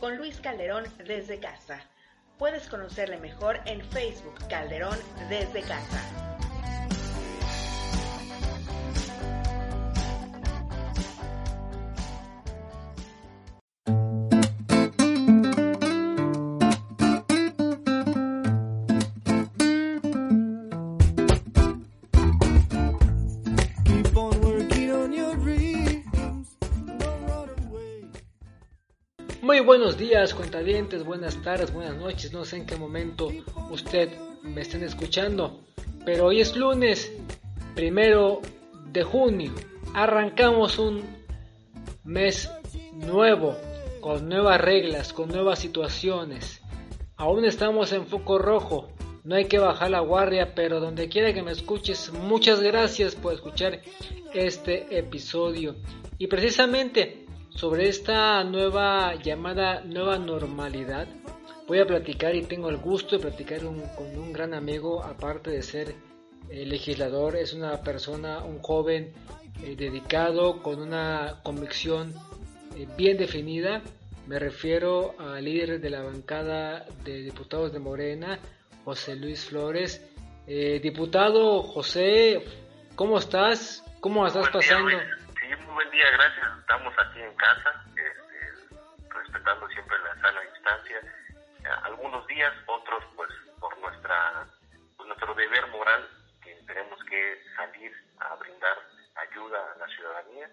Con Luis Calderón desde casa. Puedes conocerle mejor en Facebook Calderón desde casa. Buenos días, cuentavientes, buenas tardes, buenas noches, no sé en qué momento usted me estén escuchando, pero hoy es lunes, primero de junio, arrancamos un mes nuevo, con nuevas reglas, con nuevas situaciones, aún estamos en foco rojo, no hay que bajar la guardia, pero donde quiera que me escuches, muchas gracias por escuchar este episodio. Y precisamente sobre esta nueva llamada nueva normalidad, voy a platicar y tengo el gusto de platicar un- con un gran amigo, aparte de ser eh, legislador, es una persona, un joven eh, dedicado con una convicción eh, bien definida. Me refiero al líder de la bancada de diputados de Morena, José Luis Flores. Diputado José, ¿cómo estás? ¿Cómo estás día, pasando? Sí, muy buen día, gracias. Estamos aquí en casa, este, respetando siempre la sana distancia. Algunos días, otros pues por nuestra por nuestro deber moral, que tenemos que salir a brindar ayuda a la ciudadanía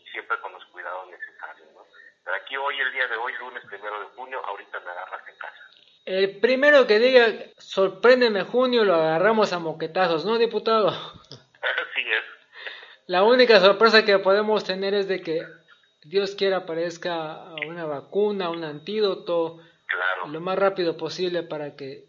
y siempre con los cuidados necesarios. ¿no? Pero aquí hoy, el día de hoy, lunes primero de junio, ahorita me agarras en casa. El primero que diga, sorpréndeme junio, lo agarramos a moquetazos, ¿no, diputado? Así es. La única sorpresa que podemos tener es de que Dios quiera aparezca una vacuna, un antídoto, Claro. lo más rápido posible para que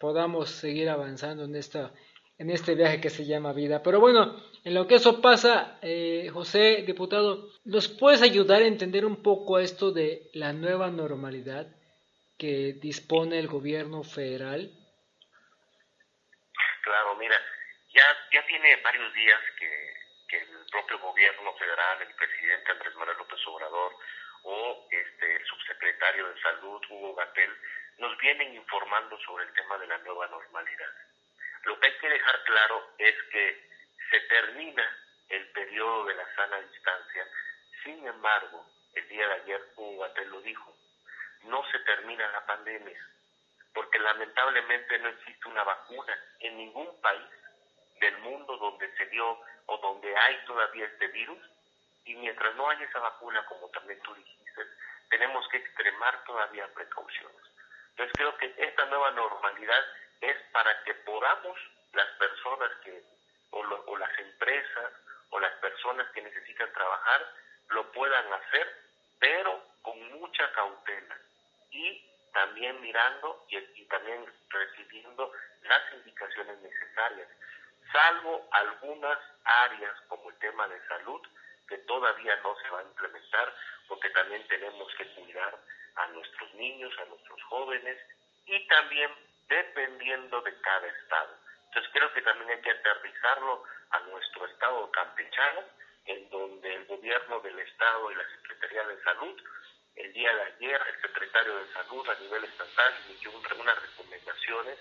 podamos seguir avanzando en esta en este viaje que se llama vida. Pero bueno, en lo que eso pasa, eh, José, diputado, ¿nos puedes ayudar a entender un poco esto de la nueva normalidad que dispone el gobierno federal? Claro, mira, ya, ya tiene varios días que, propio gobierno federal, el presidente Andrés Manuel López Obrador o este, el subsecretario de Salud, Hugo Gatel, nos vienen informando sobre el tema de la nueva normalidad. Lo que hay que dejar claro es que se termina el periodo de la sana distancia, sin embargo, el día de ayer Hugo Gatel lo dijo, no se termina la pandemia, porque lamentablemente no existe una vacuna en ningún país del mundo donde se dio hay todavía este virus y mientras no haya esa vacuna, como también tú dijiste, tenemos que extremar todavía precauciones. Entonces creo que esta nueva normalidad es para que podamos las personas que o, lo- o las empresas o las personas que necesitan trabajar lo puedan hacer, pero con mucha cautela y también mirando y, y también recibiendo las indicaciones necesarias, salvo algunas áreas como el tema de salud que todavía no se va a implementar porque también tenemos que cuidar a nuestros niños, a nuestros jóvenes y también dependiendo de cada estado. Entonces creo que también hay que aterrizarlo a nuestro estado campechano, en donde el gobierno del estado y la Secretaría de Salud, el día de ayer el secretario de Salud a nivel estatal emitió un- unas recomendaciones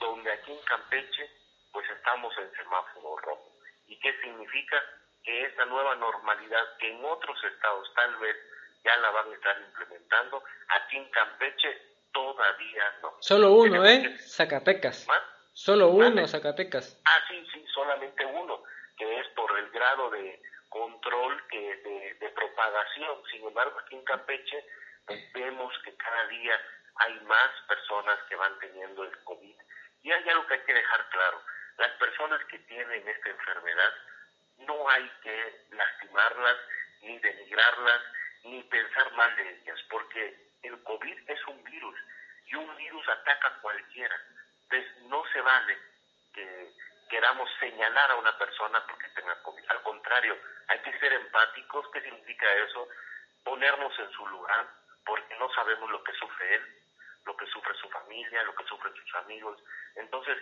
donde aquí en Campeche pues estamos en semáforo rojo. ¿Y qué significa? Que esta nueva normalidad que en otros estados tal vez ya la van a estar implementando, aquí en Campeche todavía no. Solo uno, Tenemos ¿eh? Zacatecas. ¿Más? Solo uno. Zacatecas. Ah, sí, sí, solamente uno, que es por el grado de control que de, de propagación. Sin embargo, aquí en Campeche pues, vemos que cada día hay más personas que van teniendo el COVID. Y hay algo que hay que dejar claro. Las personas que tienen esta enfermedad, no hay que lastimarlas, ni denigrarlas, ni pensar mal de ellas, porque el COVID es un virus y un virus ataca a cualquiera. Entonces no se vale que queramos señalar a una persona porque tenga COVID. Al contrario, hay que ser empáticos. ¿Qué significa eso? Ponernos en su lugar, porque no sabemos lo que sufre él, lo que sufre su familia, lo que sufren sus amigos. Entonces,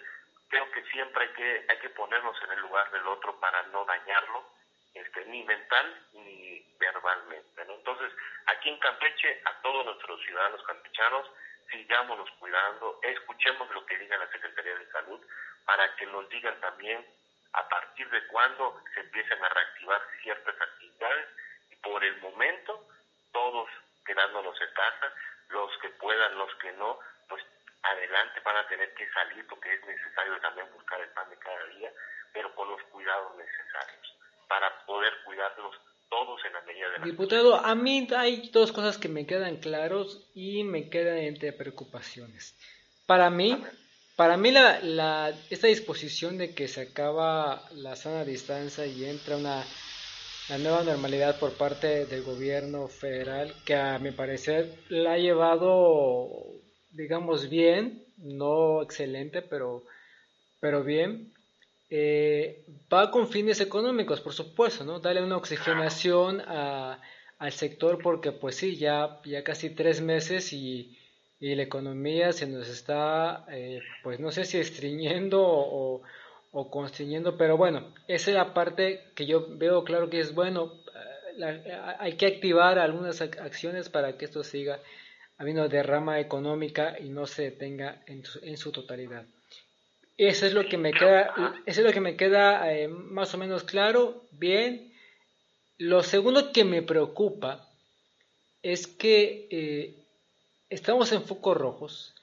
creo que siempre hay que, hay que ponernos en el lugar del otro para no dañarlo, este, ni mental ni verbalmente. Entonces, aquí en Campeche, a todos nuestros ciudadanos campechanos, sigámonos cuidando, escuchemos lo que diga la Secretaría de Salud para que nos digan también a partir de cuándo se empiezan a reactivar ciertas actividades y por el momento todos quedándonos en casa, los que puedan, los que no, pues adelante van a tener que salir porque es necesario también buscar el pan de cada día, pero con los cuidados necesarios para poder cuidarnos todos en la medida de la Diputado, a mí hay dos cosas que me quedan claros y me quedan entre preocupaciones. Para mí, para mí la, la, esta disposición de que se acaba la sana distancia y entra una la nueva normalidad por parte del gobierno federal, que a mi parecer la ha llevado, digamos, bien, no excelente, pero, pero bien, eh, va con fines económicos, por supuesto, ¿no? Darle una oxigenación a, al sector porque, pues sí, ya, ya casi tres meses y, y la economía se nos está, eh, pues no sé si estriñendo o o constriñendo, pero bueno, esa es la parte que yo veo claro que es bueno, eh, hay que activar algunas acciones para que esto siga habiendo derrama económica y no se detenga en su, totalidad. Eso es lo que me queda, eso es lo que me queda eh, más o menos claro, bien. Lo segundo que me preocupa es que eh, estamos en focos rojos,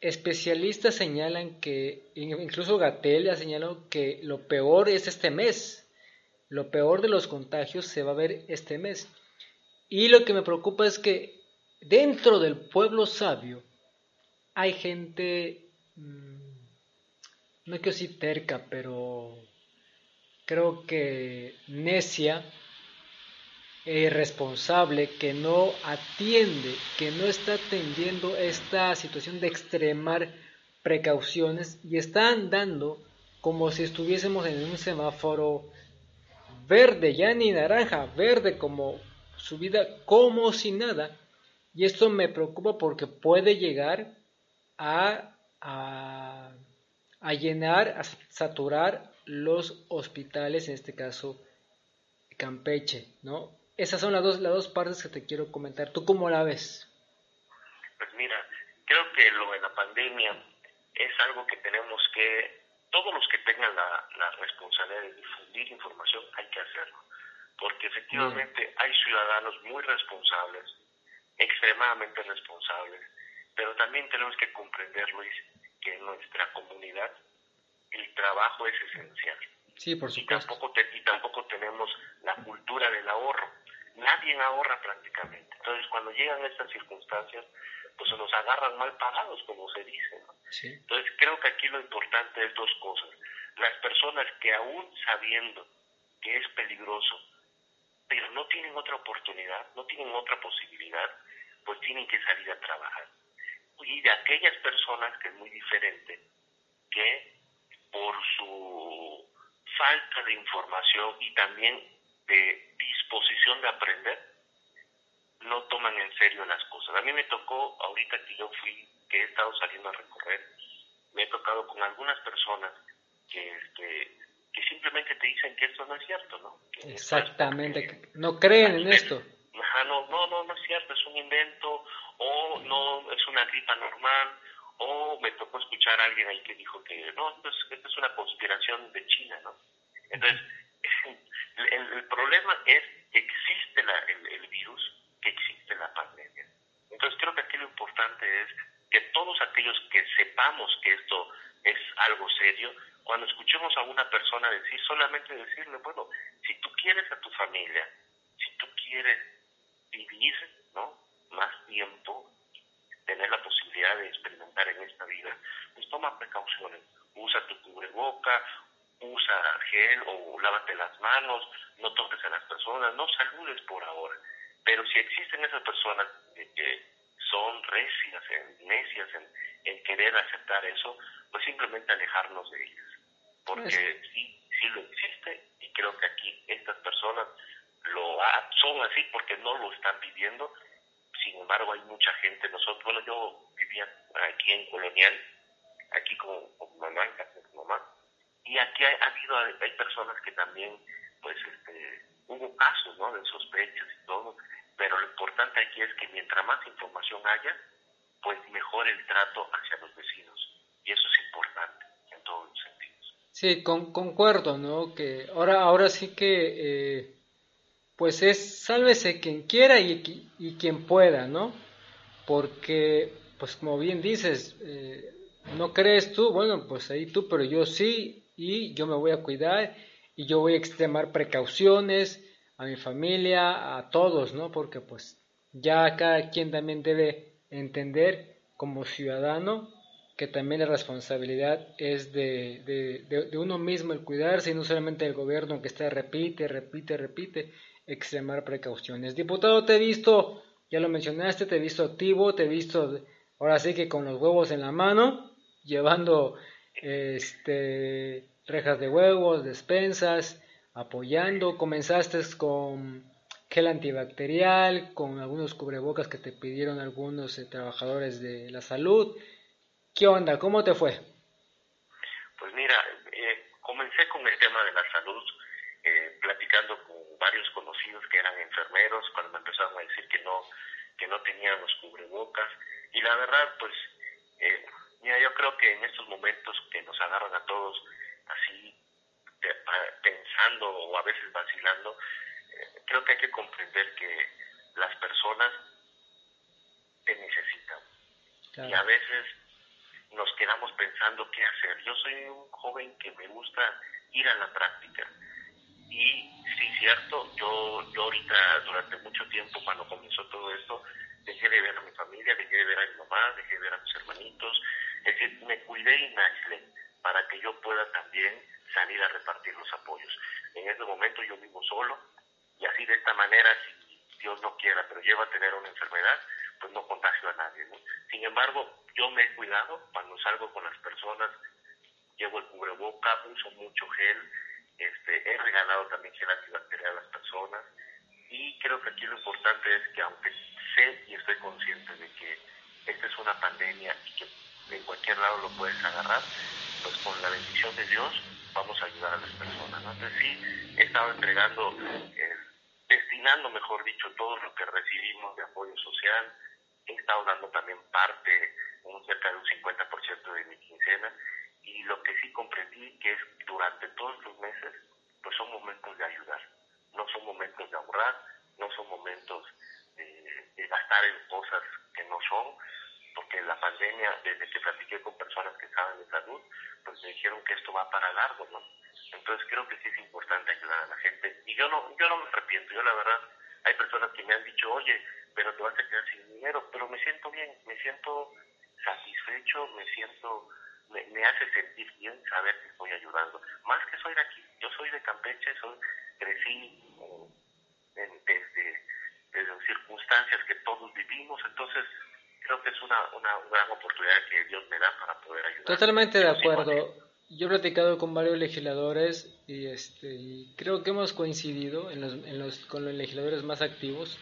Especialistas señalan que, incluso Gatel ha señalado que lo peor es este mes. Lo peor de los contagios se va a ver este mes. Y lo que me preocupa es que dentro del pueblo sabio hay gente, mm, no quiero decir terca, pero creo que necia irresponsable que no atiende, que no está atendiendo esta situación de extremar precauciones y está andando como si estuviésemos en un semáforo verde, ya ni naranja, verde como su vida, como si nada. Y esto me preocupa porque puede llegar a, a, a llenar, a saturar los hospitales, en este caso Campeche, ¿no? Esas son las dos, las dos partes que te quiero comentar. ¿Tú cómo la ves? Pues mira, creo que lo de la pandemia es algo que tenemos que, todos los que tengan la, la responsabilidad de difundir información, hay que hacerlo. Porque efectivamente hay ciudadanos muy responsables, extremadamente responsables, pero también tenemos que comprender, Luis, que en nuestra comunidad el trabajo es esencial. Sí, por supuesto. Y tampoco, te, y tampoco tenemos la cultura del ahorro nadie ahorra prácticamente. Entonces, cuando llegan estas circunstancias, pues se nos agarran mal pagados, como se dice. Entonces, creo que aquí lo importante es dos cosas. Las personas que aún sabiendo que es peligroso, pero no tienen otra oportunidad, no tienen otra posibilidad, pues tienen que salir a trabajar. Y de aquellas personas que es muy diferente, que por su falta de información y también de disposición de aprender, no toman en serio las cosas. A mí me tocó, ahorita que yo fui, que he estado saliendo a recorrer, me he tocado con algunas personas que, este, que simplemente te dicen que esto no es cierto, ¿no? Exactamente, no creen en esto. No, no, no, no es cierto, es un invento, o no, es una gripa normal, o me tocó escuchar a alguien ahí que dijo que no, esto es, esto es una conspiración de China, ¿no? Entonces, el, el problema es que existe la, el, el, virus, que existe la pandemia. Entonces creo que aquí lo importante es que todos aquellos que sepamos que esto es algo serio, cuando escuchemos a una persona decir, solamente decirle, bueno, si tú quieres a tu familia, si tú quieres vivir ¿no? más tiempo, tener la posibilidad de experimentar en esta vida, pues toma precauciones. Usa tu cubreboca, usa gel o lávate las manos, no toques a las personas, no saludes por ahora. Pero si existen esas personas que son recias, necias en, en querer aceptar eso, pues simplemente alejarnos de ellas. Porque sí, sí lo existe y creo que aquí estas personas lo son así porque no lo están viviendo. Sin embargo, hay mucha gente, nosotros, bueno, yo vivía aquí en Colonial, aquí con, con mamá, en casa de mamá, y aquí ha, habido, hay personas que también, pues, este, hubo casos, ¿no?, de sospechas y todo, pero lo importante aquí es que mientras más información haya, pues mejor el trato hacia los vecinos. Y eso es importante en todos los sentidos. Sí, con, concuerdo, ¿no? Que ahora, ahora sí que, eh, pues es sálvese quien quiera y, y, quien pueda, ¿no? Porque, pues como bien dices, eh, no crees tú, bueno, pues ahí tú, pero yo sí, y yo me voy a cuidar y yo voy a extremar precauciones a mi familia, a todos, ¿no? Porque pues ya cada quien también debe entender como ciudadano que también la responsabilidad es de, de, de, uno mismo el cuidarse y no solamente del gobierno que está repite, repite, repite, extremar precauciones. Diputado, te he visto, ya lo mencionaste, te he visto activo, te he visto ahora sí que con los huevos en la mano, llevando este, rejas de huevos, despensas, apoyando. Comenzaste con gel antibacterial, con algunos cubrebocas que te pidieron algunos eh, trabajadores de la salud. ¿Qué onda? ¿Cómo te fue? Pues mira, eh, comencé con el tema de la salud, eh, platicando con varios conocidos que eran enfermeros, cuando me empezaron a decir que no, que no tenían los cubrebocas. Y la verdad, pues Mira, yo creo que en estos momentos que nos agarran a todos así pensando o a veces vacilando, eh, creo que hay que comprender que las personas te necesitan. Y a veces nos quedamos pensando qué hacer. Yo soy un joven que me gusta ir a la práctica. Y sí, cierto, yo, yo ahorita durante mucho tiempo cuando comenzó todo esto, dejé de ver a mi familia, dejé de ver a mi mamá, dejé de ver a mis hermanitos, es decir, me cuidé y me aislé para que yo pueda también salir a repartir los apoyos. En este momento yo vivo solo y así de esta manera, si Dios no quiera, pero lleva a tener una enfermedad, pues no contagio a nadie. Sin embargo, yo me he cuidado cuando salgo con las personas, llevo el cubreboca, uso mucho gel, este, he regalado también gel antibacterial a las personas. Y creo que aquí lo importante es que aunque sé y estoy consciente de que esta es una pandemia y que en cualquier lado lo puedes agarrar, pues con la bendición de Dios vamos a ayudar a las personas. Entonces sí, he estado entregando, eh, destinando, mejor dicho, todo lo que recibimos de apoyo social, he estado dando también parte, un cerca de un 50% de mi quincena, comprendí que es durante todos los meses, pues son momentos de ayudar, no son momentos de ahorrar, no son momentos de, de gastar en cosas que no son, porque la pandemia, desde que platiqué con personas que saben de salud, pues me dijeron que esto va para largo, ¿no? Entonces creo que sí es importante ayudar a la gente. Y yo no, yo no me arrepiento, yo la verdad, hay personas que me han dicho, oye, pero te vas a quedar sin dinero, pero me siento bien, me siento satisfecho, me siento, me, me hace sentir bien saber que estoy ayudando. Más que soy de aquí, yo soy de Campeche, soy, crecí en, desde, desde circunstancias que todos vivimos, entonces creo que es una, una gran oportunidad que Dios me da para poder ayudar. Totalmente de acuerdo. Yo he platicado con varios legisladores y, este, y creo que hemos coincidido en los, en los, con los legisladores más activos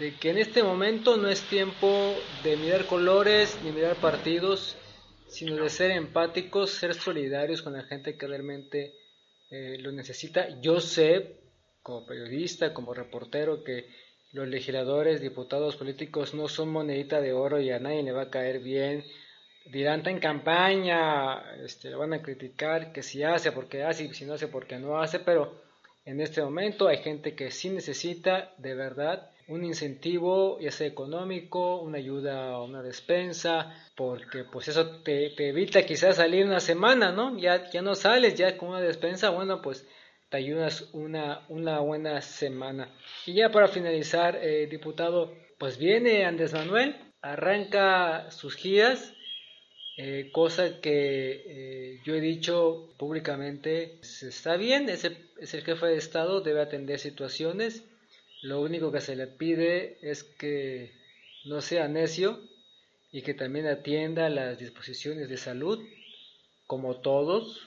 de que en este momento no es tiempo de mirar colores ni mirar partidos, sino de ser empáticos, ser solidarios con la gente que realmente eh, lo necesita. Yo sé, como periodista, como reportero, que los legisladores, diputados, políticos no son monedita de oro y a nadie le va a caer bien. Dirán, está en campaña, este, van a criticar, que si hace, porque hace, y si no hace, porque no hace, pero en este momento hay gente que sí necesita de verdad un incentivo, ya sea económico, una ayuda, una despensa, porque pues eso te, te evita quizás salir una semana, ¿no? Ya, ya no sales ya con una despensa, bueno, pues te ayudas una, una buena semana. Y ya para finalizar, eh, diputado, pues viene Andrés Manuel arranca sus giras, eh, cosa que eh, yo he dicho públicamente, está bien, es el, es el jefe de Estado, debe atender situaciones, lo único que se le pide es que no sea necio y que también atienda las disposiciones de salud, como todos,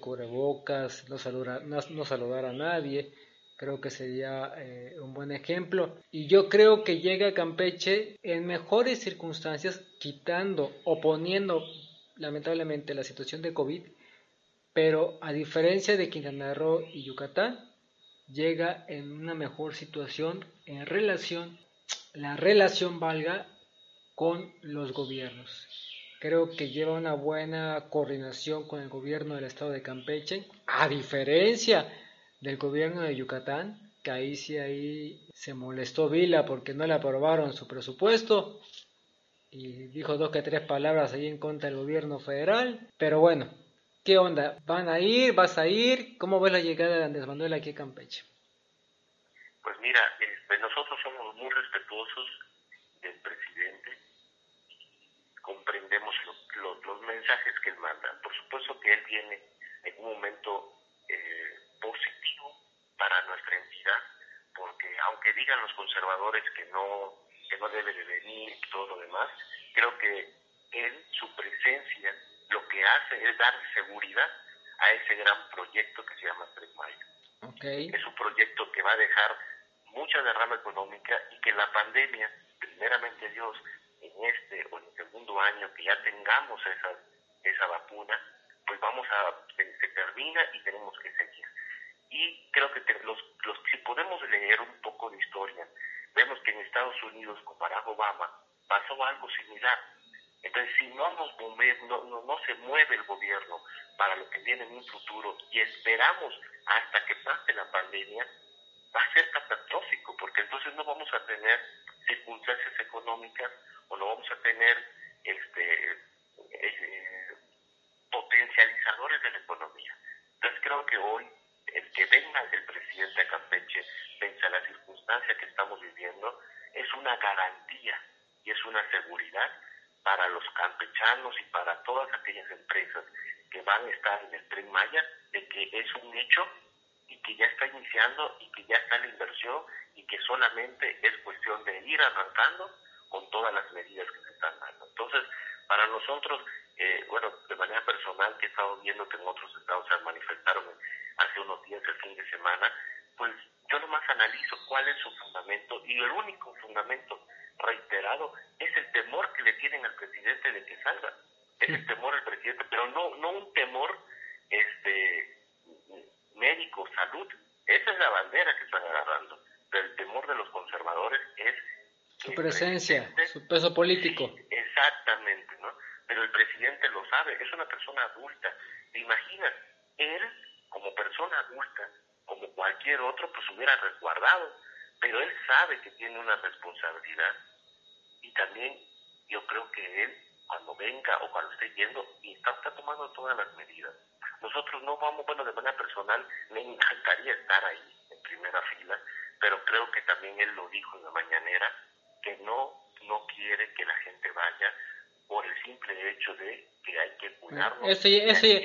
cubrebocas, no saludar, no, no saludar a nadie, creo que sería eh, un buen ejemplo. Y yo creo que llega a Campeche en mejores circunstancias, quitando o poniendo lamentablemente la situación de COVID, pero a diferencia de Quintana Roo y Yucatán, llega en una mejor situación en relación, la relación valga con los gobiernos. Creo que lleva una buena coordinación con el gobierno del estado de Campeche, a diferencia del gobierno de Yucatán, que ahí sí ahí se molestó Vila porque no le aprobaron su presupuesto y dijo dos que tres palabras ahí en contra del gobierno federal. Pero bueno, ¿qué onda? ¿Van a ir? ¿Vas a ir? ¿Cómo ves la llegada de Andrés Manuel aquí a Campeche? Pues mira, este, nosotros somos muy respetuosos del presidente, comprendemos lo, lo, los mensajes que él manda. Por supuesto que él viene en un momento eh, positivo para nuestra entidad, porque aunque digan los conservadores que no, que no debe de venir y todo lo demás, creo que él, su hace es dar seguridad a ese gran proyecto que se llama Tres Mayo. Okay. Es un proyecto que va a dejar mucha derrama económica y que la pandemia, primeramente Dios, en este o en el segundo año que ya tengamos esa, esa vacuna, pues vamos a, se, se termina y tenemos que seguir. Y creo que te, los, los, si podemos leer un poco de historia, vemos que en Estados Unidos con Barack Obama pasó algo similar. Entonces, si no nos no, no, se mueve el gobierno para lo que viene en un futuro y esperamos hasta que pase la pandemia, va a ser catastrófico, porque entonces no vamos a tener circunstancias económicas o no vamos a tener este eh, potencializadores de la economía. Entonces creo que hoy el que venga el presidente a Campeche, pese a la circunstancia que estamos viviendo, es una garantía y es una seguridad y para todas aquellas empresas que van a estar en el Tren Maya de que es un hecho y que ya está iniciando y que ya está la inversión y que solamente es cuestión de ir arrancando con todas las medidas que se están dando. Entonces, para nosotros, eh, bueno, de manera personal, que he estado viendo que en otros estados se manifestaron hace unos días, el fin de semana, pues yo nomás analizo cuál es su fundamento y el único fundamento reiterado es el temor que le tienen al presidente de que salga. Es el temor al presidente, pero no, no un temor este médico, salud. Esa es la bandera que están agarrando. Pero el temor de los conservadores es su presencia, su peso político. Exactamente, ¿no? Pero el presidente lo sabe, es una persona adulta. ¿Te imaginas? Él, como persona adulta, como cualquier otro, pues hubiera resguardado. Pero él sabe que tiene una responsabilidad y también yo creo que él, cuando venga o cuando esté yendo, está, está tomando todas las medidas. Nosotros no vamos, bueno, de manera personal, me encantaría estar ahí en primera fila, pero creo que también él lo dijo en la mañanera, que no, no quiere que la gente vaya por el simple hecho de que hay que cuidarnos. Eso, ya, eso, ya,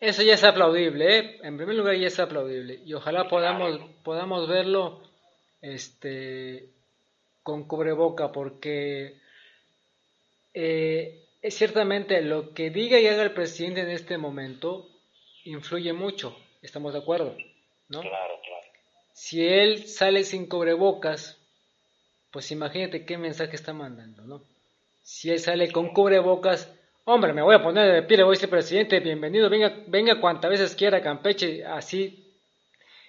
eso ya es aplaudible, ¿eh? en primer lugar ya es aplaudible y ojalá podamos, podamos verlo este, con cubreboca porque eh, es ciertamente lo que diga y haga el presidente en este momento influye mucho, estamos de acuerdo, ¿no? Claro, claro. Si él sale sin cubrebocas, pues imagínate qué mensaje está mandando, ¿no? Si él sale con cubrebocas, hombre, me voy a poner de pie, le voy a decir, presidente, bienvenido, venga, venga cuantas veces quiera Campeche, así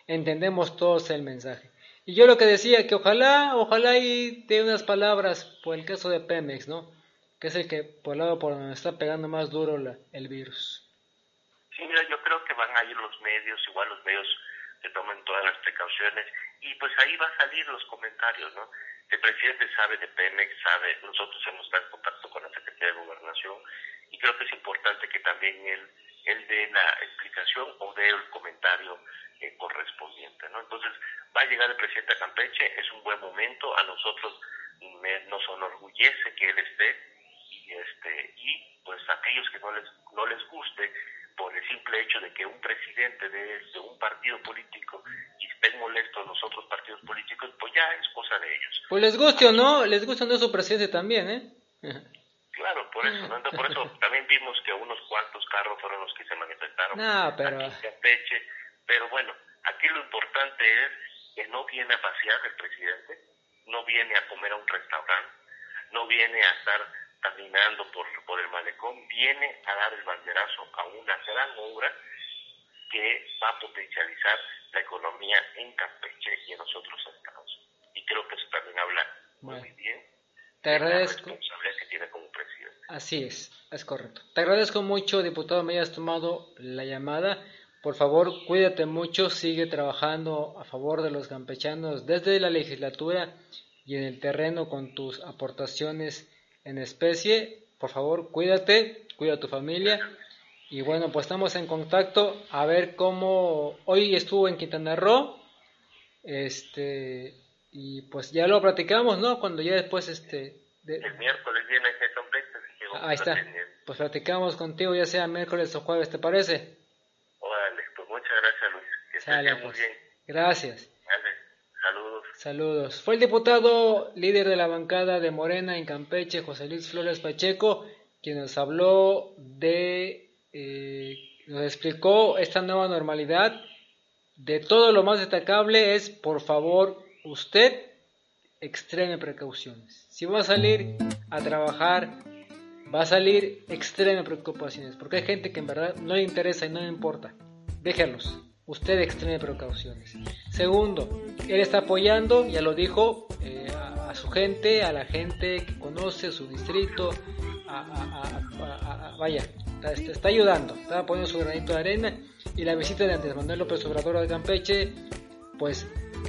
entendemos todos el mensaje. Y yo lo que decía, que ojalá, ojalá y de unas palabras por el caso de Pemex, ¿no? Que es el que por el lado por donde está pegando más duro la, el virus. Sí, mira, yo creo que van a ir los medios, igual los medios se tomen todas las precauciones y pues ahí va a salir los comentarios, ¿no? El presidente sabe de Pemex, sabe, nosotros hemos estado en contacto con la Secretaría de Gobernación y creo que es importante que también él él dé la explicación o dé el comentario eh, correspondiente. ¿no? Entonces, va a llegar el presidente a Campeche, es un buen momento, a nosotros me, nos enorgullece que él esté y, este, y pues aquellos que no les, no les guste por el simple hecho de que un presidente de, de un partido político y estén molestos los otros partidos políticos, pues ya es cosa de ellos. Pues les guste o no, les gusta no su presidente también, ¿eh? Claro, por eso, ¿no? Por eso también vimos que unos cuantos carros fueron los que se manifestaron No, pero- aquí en Campeche. Pero bueno, aquí lo importante es que no viene a pasear el presidente, no viene a comer a un restaurante, no viene a estar caminando por, por el malecón, viene a dar el banderazo a una gran obra que va a potencializar la economía en Campeche y en los otros estados. Y creo que eso también habla muy bien Te de la agradezco. responsabilidad que tiene como presidente. Así es, es correcto. Te agradezco mucho, diputado, me hayas tomado la llamada. Por favor, cuídate mucho, sigue trabajando a favor de los campechanos desde la legislatura y en el terreno con tus aportaciones en especie. Por favor, cuídate, cuida a tu familia. Y bueno, pues estamos en contacto a ver cómo hoy estuvo en Quintana Roo. Este, y pues ya lo platicamos, ¿no? Cuando ya después este de- El miércoles viene ese vamos Ahí está. Pues platicamos contigo ya sea miércoles o jueves, ¿te parece? Órale, pues muchas gracias Luis. Que estés Sale, pues. Gracias. Saludos. Saludos. Fue el diputado líder de la bancada de Morena en Campeche, José Luis Flores Pacheco, quien nos habló de, eh, nos explicó esta nueva normalidad. De todo lo más destacable es, por favor, usted extreme precauciones. Si va a salir a trabajar, va a salir extreme preocupaciones, porque hay gente que en verdad no le interesa y no le importa. Déjenlos. Usted extreme precauciones. Segundo, él está apoyando, ya lo dijo, eh, a, a su gente, a la gente que conoce su distrito, a, a- vaya, está, está- ayudando, está poniendo su granito de arena y la visita de Andrés Manuel López Obrador a Campeche, pues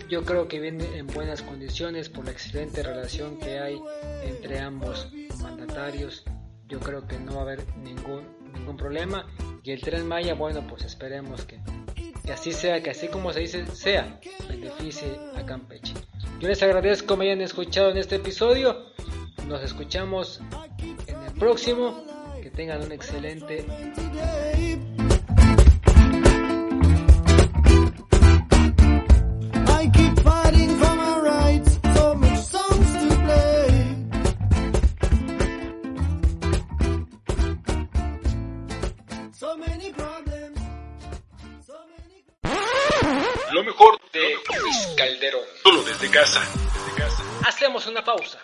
yo creo que viene en buenas condiciones por la excelente relación que hay entre ambos mandatarios. Yo creo que no va a haber ningún, ningún problema. Y el tren Maya, bueno, pues esperemos que, que así sea, que así como se dice, sea, beneficie a Campeche. Yo les agradezco que me hayan escuchado en este episodio. Nos escuchamos en el próximo. Que tengan un excelente Hacemos una pausa.